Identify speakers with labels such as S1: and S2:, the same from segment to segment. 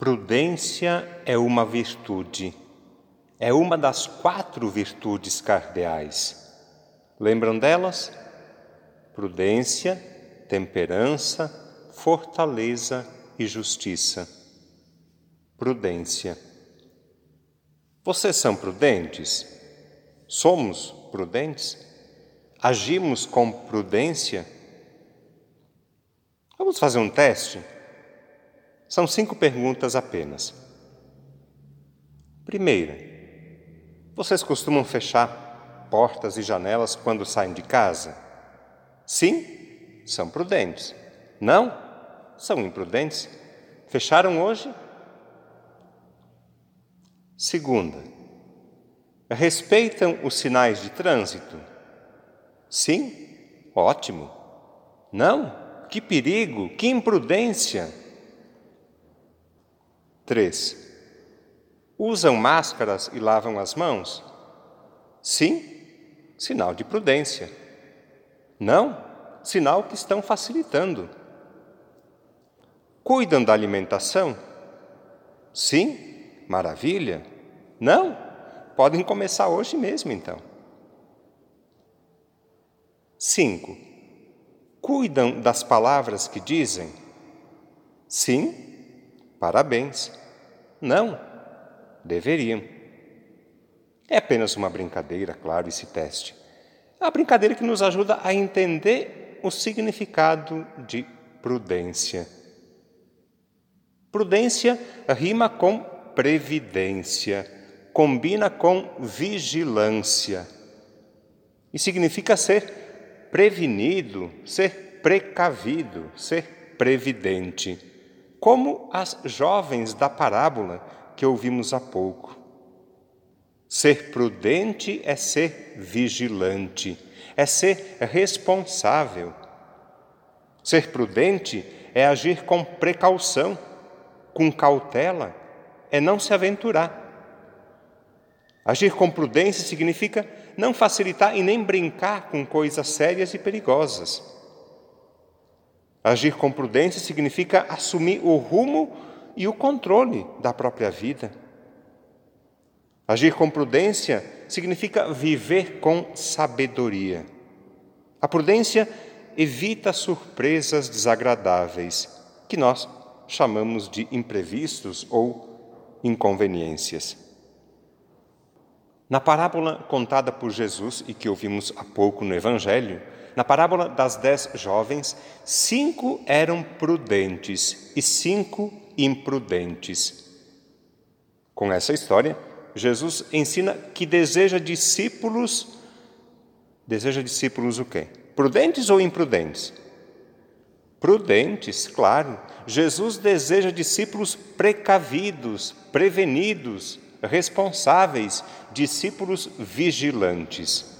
S1: Prudência é uma virtude, é uma das quatro virtudes cardeais. Lembram delas? Prudência, temperança, fortaleza e justiça. Prudência. Vocês são prudentes? Somos prudentes? Agimos com prudência? Vamos fazer um teste? São cinco perguntas apenas. Primeira, vocês costumam fechar portas e janelas quando saem de casa? Sim, são prudentes. Não, são imprudentes. Fecharam hoje? Segunda, respeitam os sinais de trânsito? Sim, ótimo. Não, que perigo, que imprudência. 3. Usam máscaras e lavam as mãos? Sim, sinal de prudência. Não, sinal que estão facilitando. Cuidam da alimentação? Sim, maravilha. Não, podem começar hoje mesmo então. 5. Cuidam das palavras que dizem? Sim, parabéns. Não, deveriam. É apenas uma brincadeira, claro, esse teste. É uma brincadeira que nos ajuda a entender o significado de prudência. Prudência rima com previdência, combina com vigilância e significa ser prevenido, ser precavido, ser previdente como as jovens da parábola que ouvimos há pouco. Ser prudente é ser vigilante, é ser responsável. Ser prudente é agir com precaução, com cautela, é não se aventurar. Agir com prudência significa não facilitar e nem brincar com coisas sérias e perigosas. Agir com prudência significa assumir o rumo e o controle da própria vida. Agir com prudência significa viver com sabedoria. A prudência evita surpresas desagradáveis, que nós chamamos de imprevistos ou inconveniências. Na parábola contada por Jesus e que ouvimos há pouco no Evangelho, na parábola das dez jovens, cinco eram prudentes e cinco imprudentes. Com essa história, Jesus ensina que deseja discípulos. Deseja discípulos o quê? Prudentes ou imprudentes? Prudentes, claro. Jesus deseja discípulos precavidos, prevenidos, responsáveis, discípulos vigilantes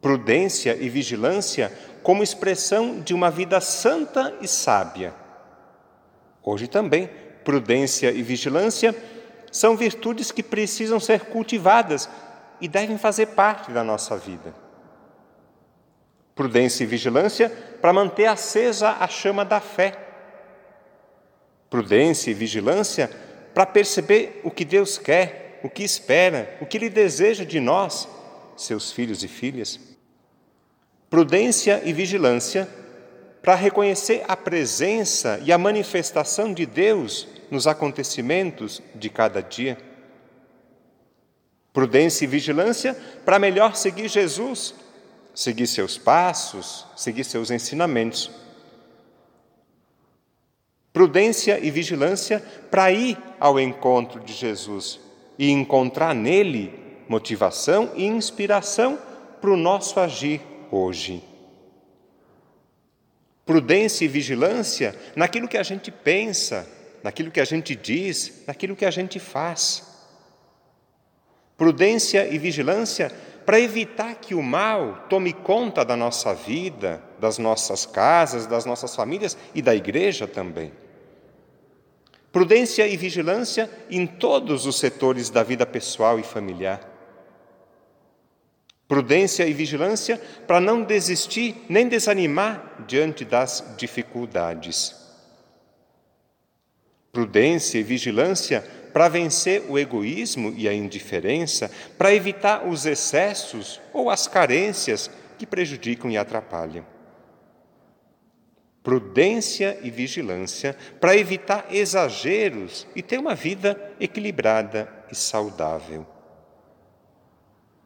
S1: prudência e vigilância como expressão de uma vida santa e sábia. Hoje também, prudência e vigilância são virtudes que precisam ser cultivadas e devem fazer parte da nossa vida. Prudência e vigilância para manter acesa a chama da fé. Prudência e vigilância para perceber o que Deus quer, o que espera, o que Ele deseja de nós, seus filhos e filhas prudência e vigilância para reconhecer a presença e a manifestação de Deus nos acontecimentos de cada dia. Prudência e vigilância para melhor seguir Jesus, seguir seus passos, seguir seus ensinamentos. Prudência e vigilância para ir ao encontro de Jesus e encontrar nele motivação e inspiração para o nosso agir hoje. Prudência e vigilância naquilo que a gente pensa, naquilo que a gente diz, naquilo que a gente faz. Prudência e vigilância para evitar que o mal tome conta da nossa vida, das nossas casas, das nossas famílias e da igreja também. Prudência e vigilância em todos os setores da vida pessoal e familiar. Prudência e vigilância para não desistir nem desanimar diante das dificuldades. Prudência e vigilância para vencer o egoísmo e a indiferença, para evitar os excessos ou as carências que prejudicam e atrapalham. Prudência e vigilância para evitar exageros e ter uma vida equilibrada e saudável.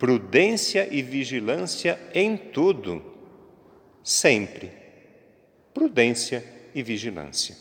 S1: Prudência e vigilância em tudo, sempre. Prudência e vigilância.